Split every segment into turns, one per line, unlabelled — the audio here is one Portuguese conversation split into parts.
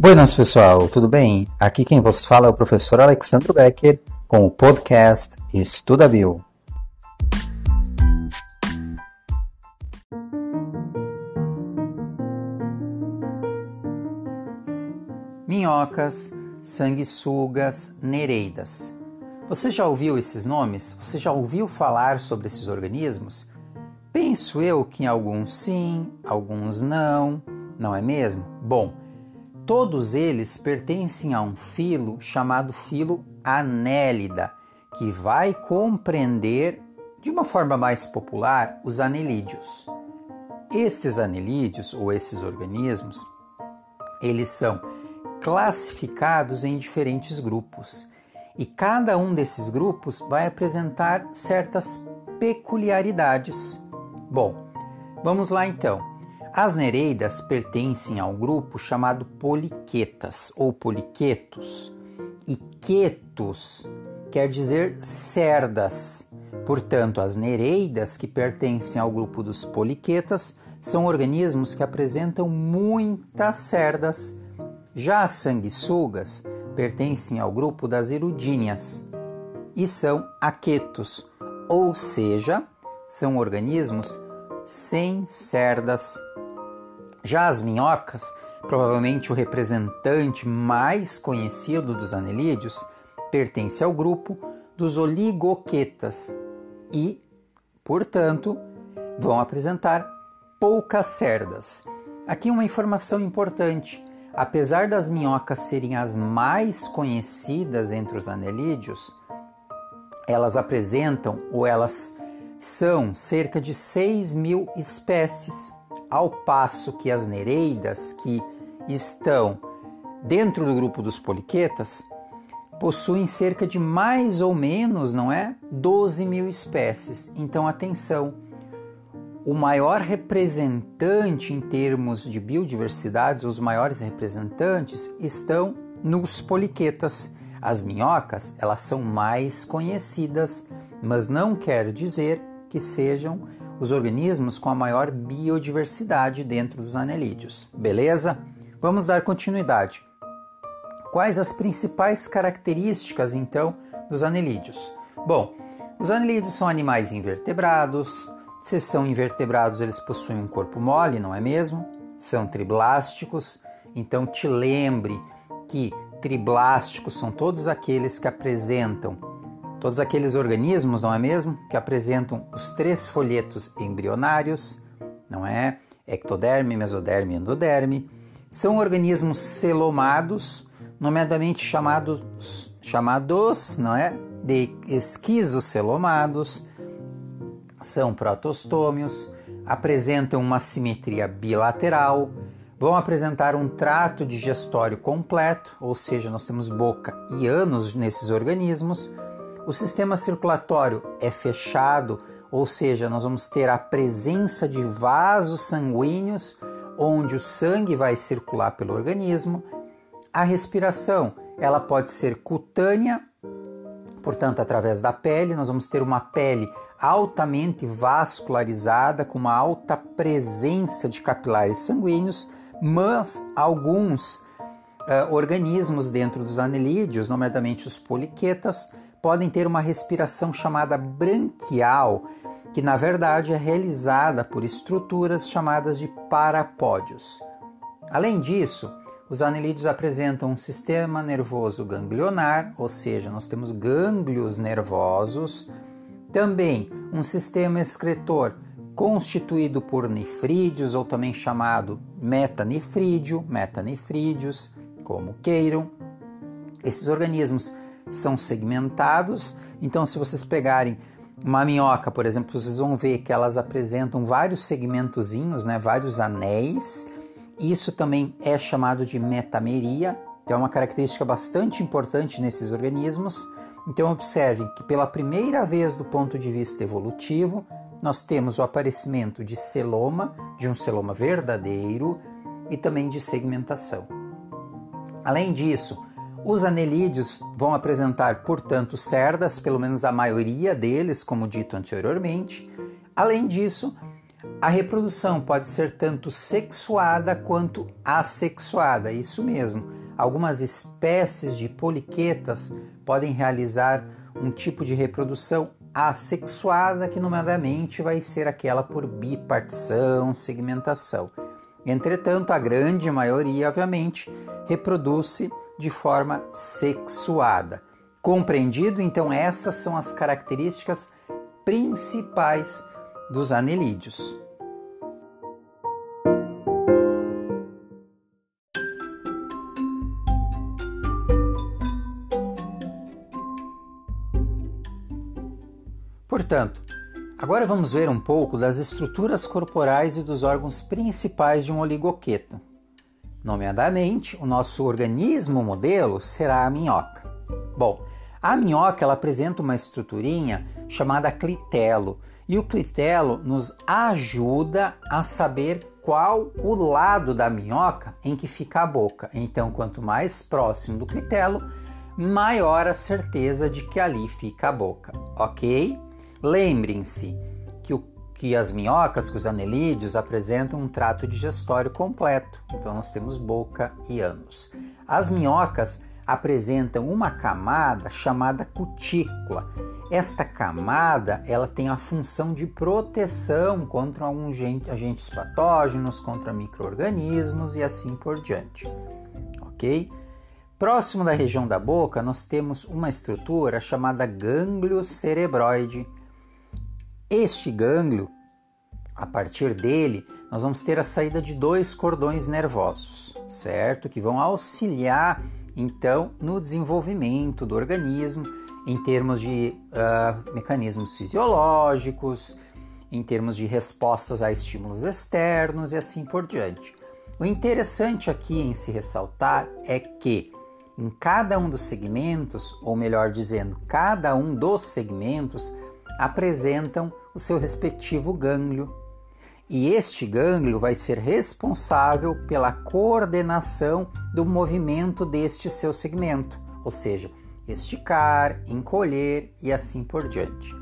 Buenas pessoal, tudo bem? Aqui quem vos fala é o professor Alexandre Becker com o podcast Estuda Bio. Minhocas, sanguessugas, nereidas. Você já ouviu esses nomes? Você já ouviu falar sobre esses organismos? Penso eu que em alguns sim, alguns não, não é mesmo? Bom, todos eles pertencem a um filo chamado filo Anélida, que vai compreender, de uma forma mais popular, os anelídeos. Esses anelídeos, ou esses organismos, eles são classificados em diferentes grupos e cada um desses grupos vai apresentar certas peculiaridades. Bom, vamos lá então. As nereidas pertencem ao grupo chamado poliquetas ou poliquetos e quetos quer dizer cerdas. Portanto, as nereidas que pertencem ao grupo dos poliquetas são organismos que apresentam muitas cerdas. Já as sanguessugas pertencem ao grupo das erudíneas e são aquetos, ou seja, são organismos sem cerdas. Já as minhocas, provavelmente o representante mais conhecido dos anelídeos, pertence ao grupo dos oligoquetas e, portanto, vão apresentar poucas cerdas. Aqui uma informação importante. Apesar das minhocas serem as mais conhecidas entre os anelídeos, elas apresentam ou elas são cerca de 6 mil espécies, ao passo que as nereidas, que estão dentro do grupo dos poliquetas, possuem cerca de mais ou menos, não é? 12 mil espécies. Então, atenção! o maior representante em termos de biodiversidade, os maiores representantes estão nos poliquetas. As minhocas, elas são mais conhecidas, mas não quer dizer que sejam os organismos com a maior biodiversidade dentro dos anelídeos. Beleza? Vamos dar continuidade. Quais as principais características então dos anelídeos? Bom, os anelídeos são animais invertebrados, se são invertebrados, eles possuem um corpo mole, não é mesmo? São triblásticos, então te lembre que triblásticos são todos aqueles que apresentam, todos aqueles organismos, não é mesmo? Que apresentam os três folhetos embrionários, não é? Ectoderme, mesoderme e endoderme. São organismos celomados, nomeadamente chamados, chamados não é? de esquizocelomados são protostômios, apresentam uma simetria bilateral, vão apresentar um trato digestório completo, ou seja, nós temos boca e ânus nesses organismos. O sistema circulatório é fechado, ou seja, nós vamos ter a presença de vasos sanguíneos onde o sangue vai circular pelo organismo. A respiração, ela pode ser cutânea, portanto, através da pele, nós vamos ter uma pele altamente vascularizada, com uma alta presença de capilares sanguíneos, mas alguns uh, organismos dentro dos anelídeos, nomeadamente os poliquetas, podem ter uma respiração chamada branquial, que na verdade é realizada por estruturas chamadas de parapódios. Além disso, os anelídeos apresentam um sistema nervoso ganglionar, ou seja, nós temos gânglios nervosos também um sistema excretor constituído por nefrídeos, ou também chamado metanefrídeo, metanefrídeos, como queiram. Esses organismos são segmentados, então se vocês pegarem uma minhoca, por exemplo, vocês vão ver que elas apresentam vários segmentozinhos, né, vários anéis. Isso também é chamado de metameria, que é uma característica bastante importante nesses organismos. Então, observem que pela primeira vez do ponto de vista evolutivo, nós temos o aparecimento de celoma, de um celoma verdadeiro e também de segmentação. Além disso, os anelídeos vão apresentar, portanto, cerdas, pelo menos a maioria deles, como dito anteriormente. Além disso, A reprodução pode ser tanto sexuada quanto assexuada, isso mesmo. Algumas espécies de poliquetas podem realizar um tipo de reprodução assexuada, que nomeadamente vai ser aquela por bipartição, segmentação. Entretanto, a grande maioria, obviamente, reproduz-se de forma sexuada. Compreendido? Então, essas são as características principais dos anelídeos. Portanto, agora vamos ver um pouco das estruturas corporais e dos órgãos principais de um oligoqueto. Nomeadamente, o nosso organismo modelo será a minhoca. Bom, a minhoca ela apresenta uma estruturinha chamada clitelo, e o clitelo nos ajuda a saber qual o lado da minhoca em que fica a boca. Então, quanto mais próximo do clitelo, maior a certeza de que ali fica a boca, ok? Lembrem-se que, as minhocas, que os anelídeos, apresentam um trato digestório completo. Então nós temos boca e ânus. As minhocas apresentam uma camada chamada cutícula. Esta camada ela tem a função de proteção contra alguns agentes patógenos, contra micro-organismos e assim por diante. Ok? Próximo da região da boca, nós temos uma estrutura chamada gânglio cerebroide, este gânglio, a partir dele, nós vamos ter a saída de dois cordões nervosos, certo? Que vão auxiliar então no desenvolvimento do organismo em termos de uh, mecanismos fisiológicos, em termos de respostas a estímulos externos e assim por diante. O interessante aqui em se ressaltar é que em cada um dos segmentos, ou melhor dizendo, cada um dos segmentos apresentam o seu respectivo gânglio. E este gânglio vai ser responsável pela coordenação do movimento deste seu segmento, ou seja, esticar, encolher e assim por diante.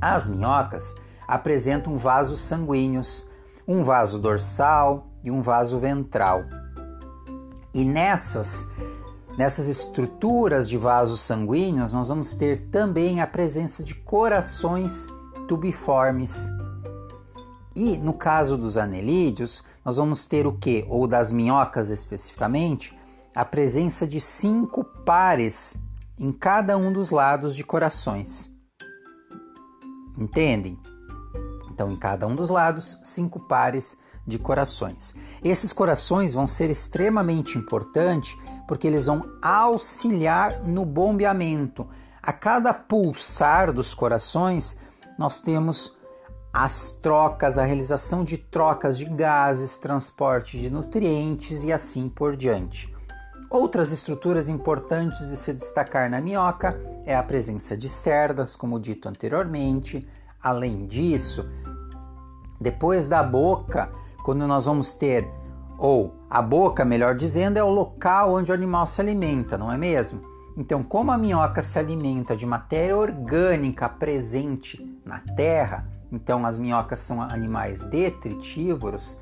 As minhocas apresentam vasos sanguíneos, um vaso dorsal e um vaso ventral. E nessas Nessas estruturas de vasos sanguíneos, nós vamos ter também a presença de corações tubiformes. E no caso dos anelídeos, nós vamos ter o que? Ou das minhocas especificamente, a presença de cinco pares em cada um dos lados de corações. Entendem? Então, em cada um dos lados, cinco pares de corações. Esses corações vão ser extremamente importantes porque eles vão auxiliar no bombeamento. A cada pulsar dos corações, nós temos as trocas, a realização de trocas de gases, transporte de nutrientes e assim por diante. Outras estruturas importantes de se destacar na minhoca é a presença de cerdas, como dito anteriormente. Além disso, depois da boca, quando nós vamos ter, ou a boca, melhor dizendo, é o local onde o animal se alimenta, não é mesmo? Então, como a minhoca se alimenta de matéria orgânica presente na terra, então as minhocas são animais detritívoros,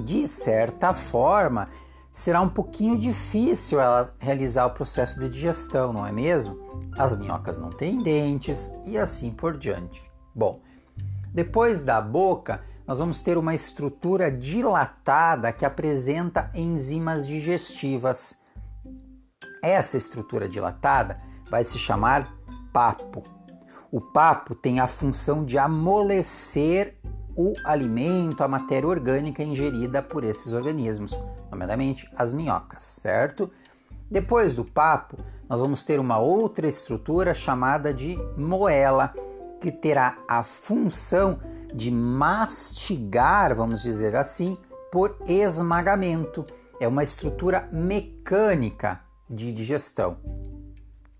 de certa forma, será um pouquinho difícil ela realizar o processo de digestão, não é mesmo? As minhocas não têm dentes e assim por diante. Bom, depois da boca, nós vamos ter uma estrutura dilatada que apresenta enzimas digestivas. Essa estrutura dilatada vai se chamar papo. O papo tem a função de amolecer o alimento, a matéria orgânica ingerida por esses organismos, nomeadamente as minhocas, certo? Depois do papo, nós vamos ter uma outra estrutura chamada de moela, que terá a função de mastigar, vamos dizer assim, por esmagamento. É uma estrutura mecânica de digestão.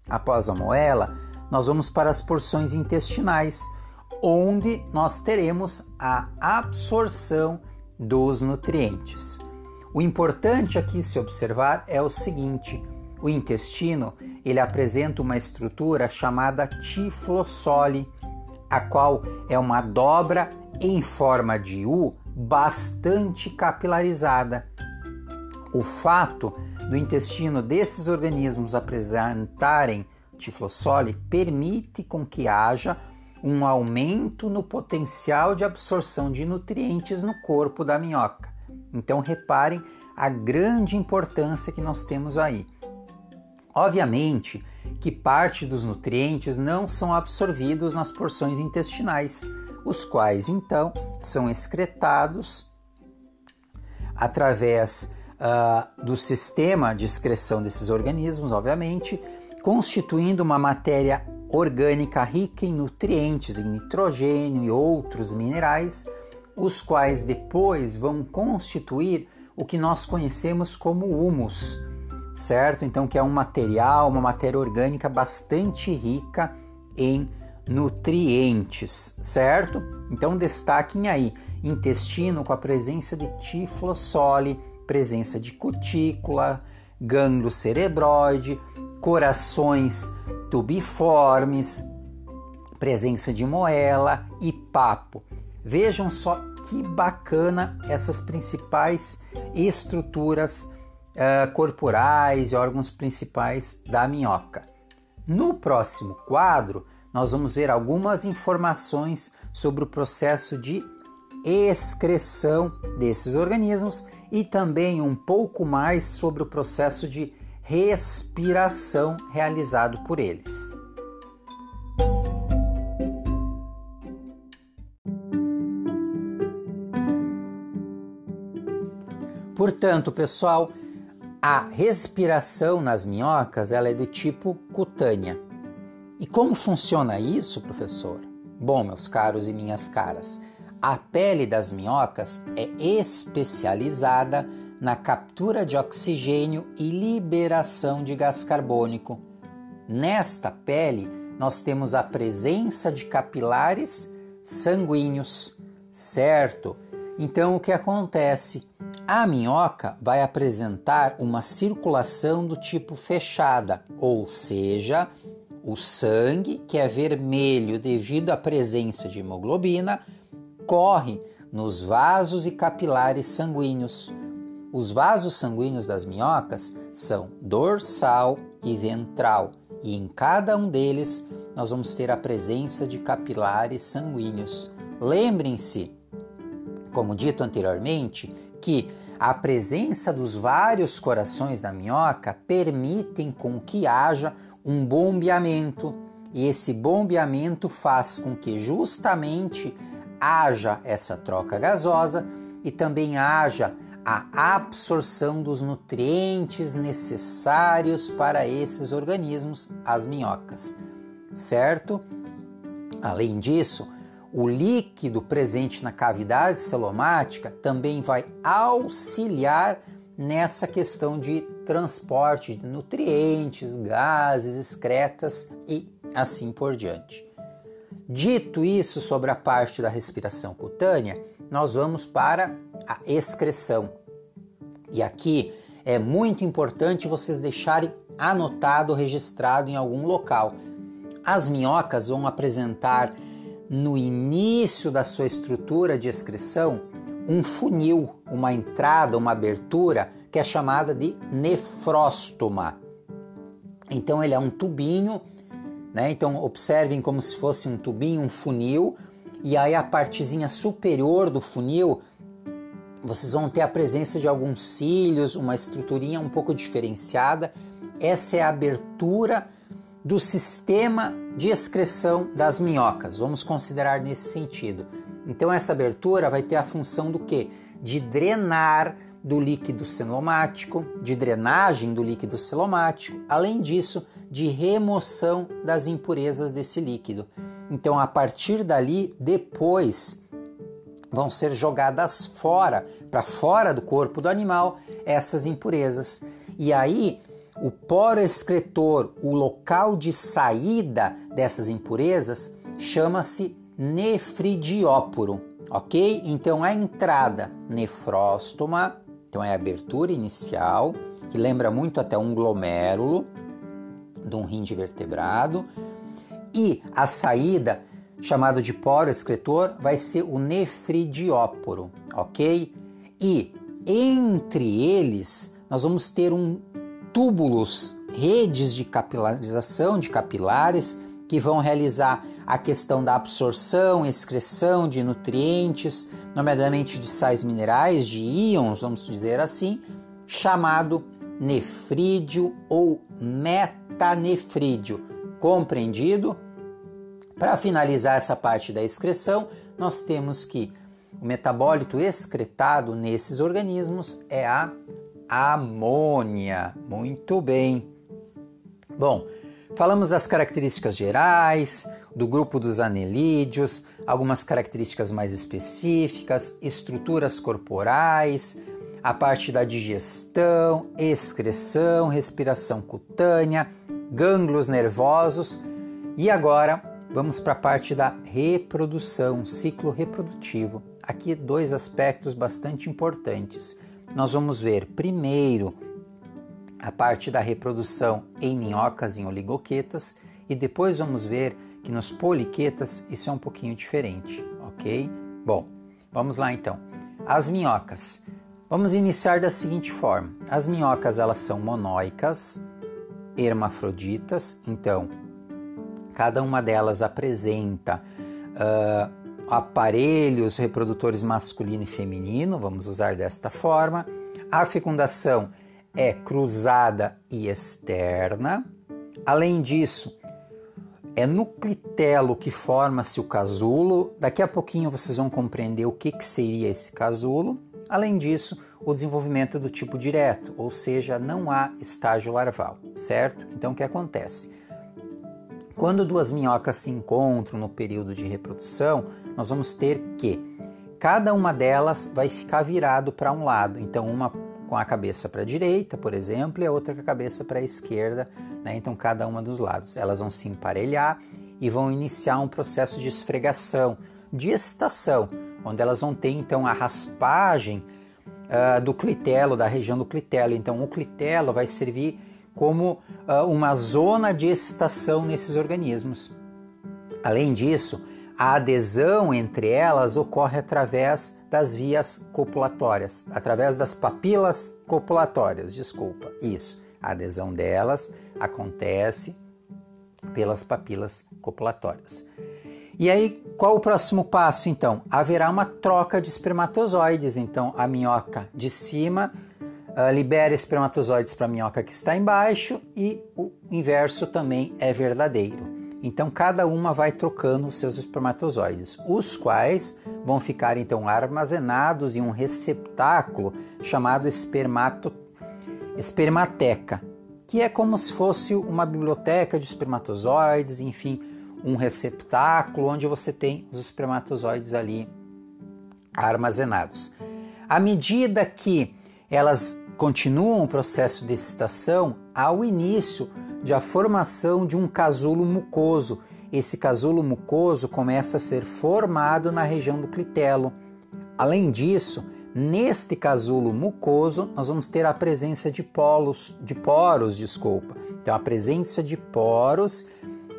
Após a moela, nós vamos para as porções intestinais, onde nós teremos a absorção dos nutrientes. O importante aqui se observar é o seguinte: o intestino ele apresenta uma estrutura chamada tiflossole, a qual é uma dobra em forma de U bastante capilarizada. O fato do intestino desses organismos apresentarem tiflossole permite com que haja um aumento no potencial de absorção de nutrientes no corpo da minhoca. Então reparem a grande importância que nós temos aí. Obviamente que parte dos nutrientes não são absorvidos nas porções intestinais, os quais então são excretados através uh, do sistema de excreção desses organismos, obviamente, constituindo uma matéria orgânica rica em nutrientes, em nitrogênio e outros minerais, os quais depois vão constituir o que nós conhecemos como humus, certo? Então, que é um material, uma matéria orgânica bastante rica em nutrientes, certo? Então, destaquem aí intestino com a presença de tiflossole, presença de cutícula, gânglio cerebroide, corações tubiformes, presença de moela e papo. Vejam só que bacana essas principais estruturas uh, corporais e órgãos principais da minhoca. No próximo quadro, nós vamos ver algumas informações sobre o processo de excreção desses organismos e também um pouco mais sobre o processo de respiração realizado por eles. Portanto, pessoal, a respiração nas minhocas ela é do tipo cutânea. E como funciona isso, professor? Bom, meus caros e minhas caras, a pele das minhocas é especializada na captura de oxigênio e liberação de gás carbônico. Nesta pele, nós temos a presença de capilares sanguíneos, certo? Então, o que acontece? A minhoca vai apresentar uma circulação do tipo fechada, ou seja, o sangue, que é vermelho devido à presença de hemoglobina, corre nos vasos e capilares sanguíneos. Os vasos sanguíneos das minhocas são dorsal e ventral, e em cada um deles nós vamos ter a presença de capilares sanguíneos. Lembrem-se, como dito anteriormente, que a presença dos vários corações da minhoca permitem com que haja um bombeamento, e esse bombeamento faz com que justamente haja essa troca gasosa e também haja a absorção dos nutrientes necessários para esses organismos, as minhocas, certo? Além disso, o líquido presente na cavidade celomática também vai auxiliar nessa questão de transporte de nutrientes, gases, excretas e assim por diante. Dito isso sobre a parte da respiração cutânea, nós vamos para a excreção. E aqui é muito importante vocês deixarem anotado, registrado em algum local. As minhocas vão apresentar no início da sua estrutura de excreção um funil, uma entrada, uma abertura que é chamada de nefróstoma. Então ele é um tubinho, né? Então observem como se fosse um tubinho, um funil, e aí a partezinha superior do funil vocês vão ter a presença de alguns cílios, uma estruturinha um pouco diferenciada. Essa é a abertura do sistema de excreção das minhocas. Vamos considerar nesse sentido. Então essa abertura vai ter a função do que? De drenar do líquido celomático, de drenagem do líquido celomático, além disso, de remoção das impurezas desse líquido. Então, a partir dali, depois vão ser jogadas fora, para fora do corpo do animal, essas impurezas. E aí, o poro excretor, o local de saída dessas impurezas, chama-se nefridióporo, ok? Então a entrada nefróstoma, então é a abertura inicial, que lembra muito até um glomérulo de um rim de vertebrado, e a saída chamado de poro excretor, vai ser o nefridióporo, ok? E entre eles nós vamos ter um túbulos, redes de capilarização de capilares que vão realizar a questão da absorção, excreção de nutrientes, nomeadamente de sais minerais, de íons, vamos dizer assim, chamado nefrídeo ou metanefrídeo. Compreendido? Para finalizar essa parte da excreção, nós temos que o metabólito excretado nesses organismos é a amônia. Muito bem. Bom, falamos das características gerais, do grupo dos anelídeos, algumas características mais específicas, estruturas corporais, a parte da digestão, excreção, respiração cutânea, gânglios nervosos e agora vamos para a parte da reprodução, ciclo reprodutivo. Aqui dois aspectos bastante importantes. Nós vamos ver primeiro a parte da reprodução em minhocas, em oligoquetas, e depois vamos ver que nos poliquetas isso é um pouquinho diferente, ok? Bom, vamos lá então. As minhocas. Vamos iniciar da seguinte forma: as minhocas elas são monóicas, hermafroditas, então cada uma delas apresenta uh, aparelhos reprodutores masculino e feminino, vamos usar desta forma. A fecundação é cruzada e externa. Além disso, é no clitelo que forma-se o casulo. Daqui a pouquinho vocês vão compreender o que, que seria esse casulo. Além disso, o desenvolvimento do tipo direto, ou seja, não há estágio larval, certo? Então o que acontece? Quando duas minhocas se encontram no período de reprodução, nós vamos ter que cada uma delas vai ficar virado para um lado. Então, uma com a cabeça para a direita, por exemplo, e a outra com a cabeça para a esquerda, né? então cada uma dos lados. Elas vão se emparelhar e vão iniciar um processo de esfregação, de excitação, onde elas vão ter então a raspagem uh, do clitelo, da região do clitelo. Então o clitelo vai servir como uh, uma zona de excitação nesses organismos. Além disso, a adesão entre elas ocorre através das vias copulatórias, através das papilas copulatórias, desculpa. Isso, a adesão delas acontece pelas papilas copulatórias. E aí, qual o próximo passo então? Haverá uma troca de espermatozoides, então a minhoca de cima uh, libera espermatozoides para a minhoca que está embaixo e o inverso também é verdadeiro. Então cada uma vai trocando os seus espermatozoides, os quais vão ficar então armazenados em um receptáculo chamado espermato, espermateca, que é como se fosse uma biblioteca de espermatozoides, enfim, um receptáculo onde você tem os espermatozoides ali armazenados. À medida que elas continuam o processo de excitação, ao início de a formação de um casulo mucoso. Esse casulo mucoso começa a ser formado na região do clitelo. Além disso, neste casulo mucoso, nós vamos ter a presença de polos, de poros, desculpa. Então, a presença de poros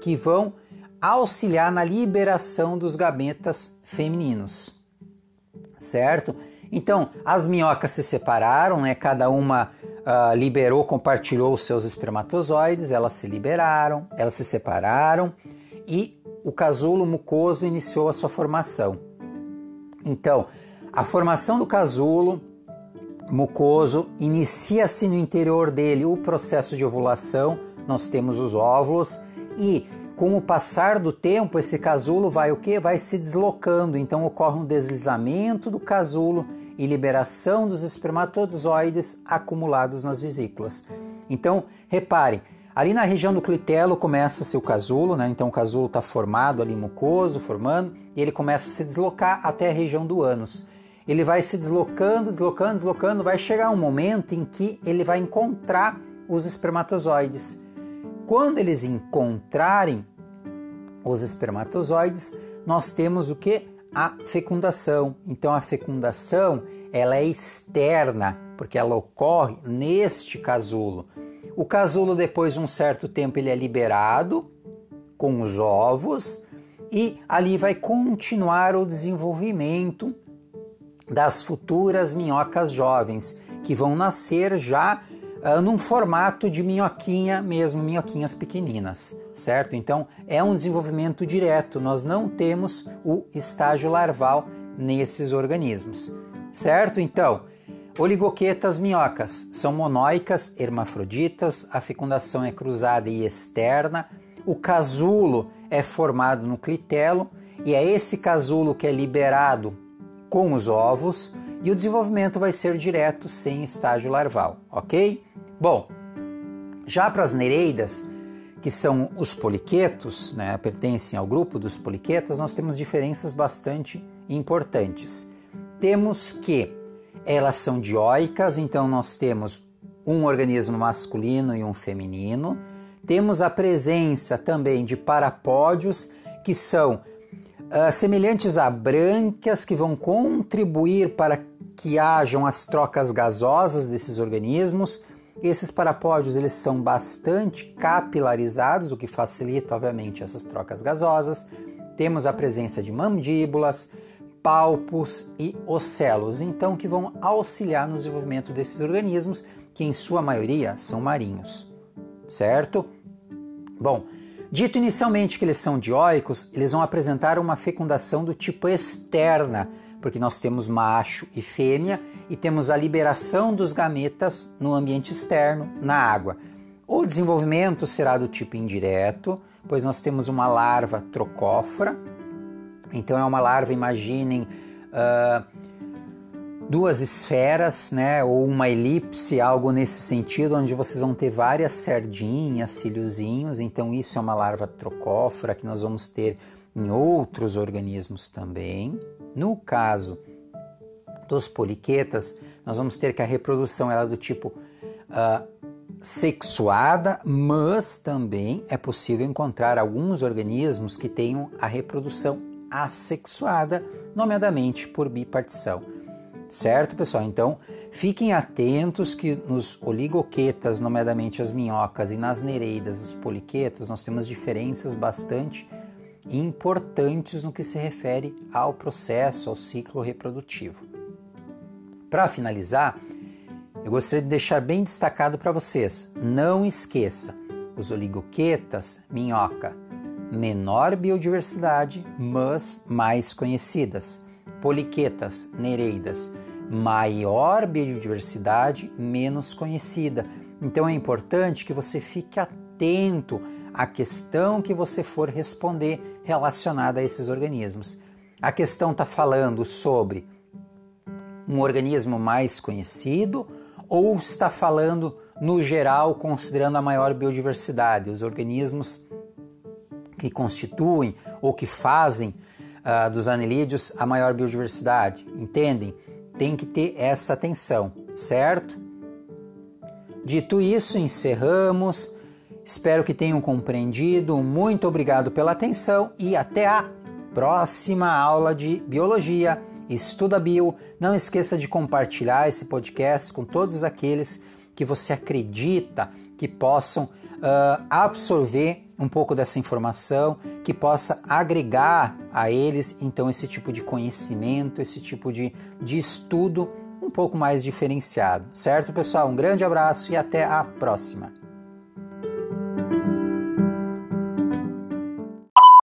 que vão auxiliar na liberação dos gametas femininos. Certo? Então, as minhocas se separaram, né? Cada uma uh, liberou, compartilhou os seus espermatozoides, elas se liberaram, elas se separaram e o casulo mucoso iniciou a sua formação. Então, a formação do casulo mucoso inicia-se no interior dele o processo de ovulação, nós temos os óvulos e com o passar do tempo esse casulo vai o que? Vai se deslocando, então ocorre um deslizamento do casulo e liberação dos espermatozoides acumulados nas vesículas. Então, reparem, ali na região do clitelo começa seu casulo, né? Então o casulo está formado ali mucoso, formando, e ele começa a se deslocar até a região do ânus. Ele vai se deslocando, deslocando, deslocando, vai chegar um momento em que ele vai encontrar os espermatozoides. Quando eles encontrarem os espermatozoides, nós temos o que? A fecundação. Então a fecundação ela é externa, porque ela ocorre neste casulo. O casulo depois de um certo tempo ele é liberado com os ovos e ali vai continuar o desenvolvimento das futuras minhocas jovens, que vão nascer já uh, num formato de minhoquinha mesmo, minhoquinhas pequeninas, certo? Então é um desenvolvimento direto, nós não temos o estágio larval nesses organismos, certo? Então, oligoquetas minhocas são monóicas, hermafroditas, a fecundação é cruzada e externa, o casulo é formado no clitelo e é esse casulo que é liberado com os ovos e o desenvolvimento vai ser direto sem estágio larval, ok? Bom, já para as nereidas, que são os poliquetos, né, pertencem ao grupo dos poliquetas, nós temos diferenças bastante importantes. Temos que elas são dioicas, então nós temos um organismo masculino e um feminino. Temos a presença também de parapódios, que são uh, semelhantes a brânquias, que vão contribuir para que hajam as trocas gasosas desses organismos. Esses parapódios eles são bastante capilarizados, o que facilita, obviamente, essas trocas gasosas. Temos a presença de mandíbulas, palpos e ocelos, então que vão auxiliar no desenvolvimento desses organismos, que em sua maioria são marinhos. Certo? Bom, dito inicialmente que eles são dioicos, eles vão apresentar uma fecundação do tipo externa, porque nós temos macho e fêmea e temos a liberação dos gametas no ambiente externo, na água. O desenvolvimento será do tipo indireto, pois nós temos uma larva trocófora, então é uma larva, imaginem, uh, duas esferas, né, ou uma elipse, algo nesse sentido, onde vocês vão ter várias sardinhas, cíliozinhos. Então isso é uma larva trocófora que nós vamos ter em outros organismos também. No caso dos poliquetas, nós vamos ter que a reprodução ela é do tipo uh, sexuada, mas também é possível encontrar alguns organismos que tenham a reprodução assexuada, nomeadamente por bipartição. Certo, pessoal? Então, fiquem atentos que nos oligoquetas, nomeadamente as minhocas, e nas nereidas, os poliquetas, nós temos diferenças bastante importantes no que se refere ao processo, ao ciclo reprodutivo. Para finalizar, eu gostaria de deixar bem destacado para vocês: não esqueça, os oligoquetas, minhoca, menor biodiversidade, mas mais conhecidas. Poliquetas, nereidas, maior biodiversidade, menos conhecida. Então é importante que você fique atento à questão que você for responder relacionada a esses organismos. A questão está falando sobre um organismo mais conhecido ou está falando no geral, considerando a maior biodiversidade, os organismos que constituem ou que fazem uh, dos anelídeos a maior biodiversidade? Entendem? Tem que ter essa atenção, certo? Dito isso, encerramos. Espero que tenham compreendido. Muito obrigado pela atenção e até a próxima aula de biologia. Estuda Bio. Não esqueça de compartilhar esse podcast com todos aqueles que você acredita que possam uh, absorver um pouco dessa informação, que possa agregar a eles então esse tipo de conhecimento, esse tipo de, de estudo um pouco mais diferenciado. Certo, pessoal? Um grande abraço e até a próxima.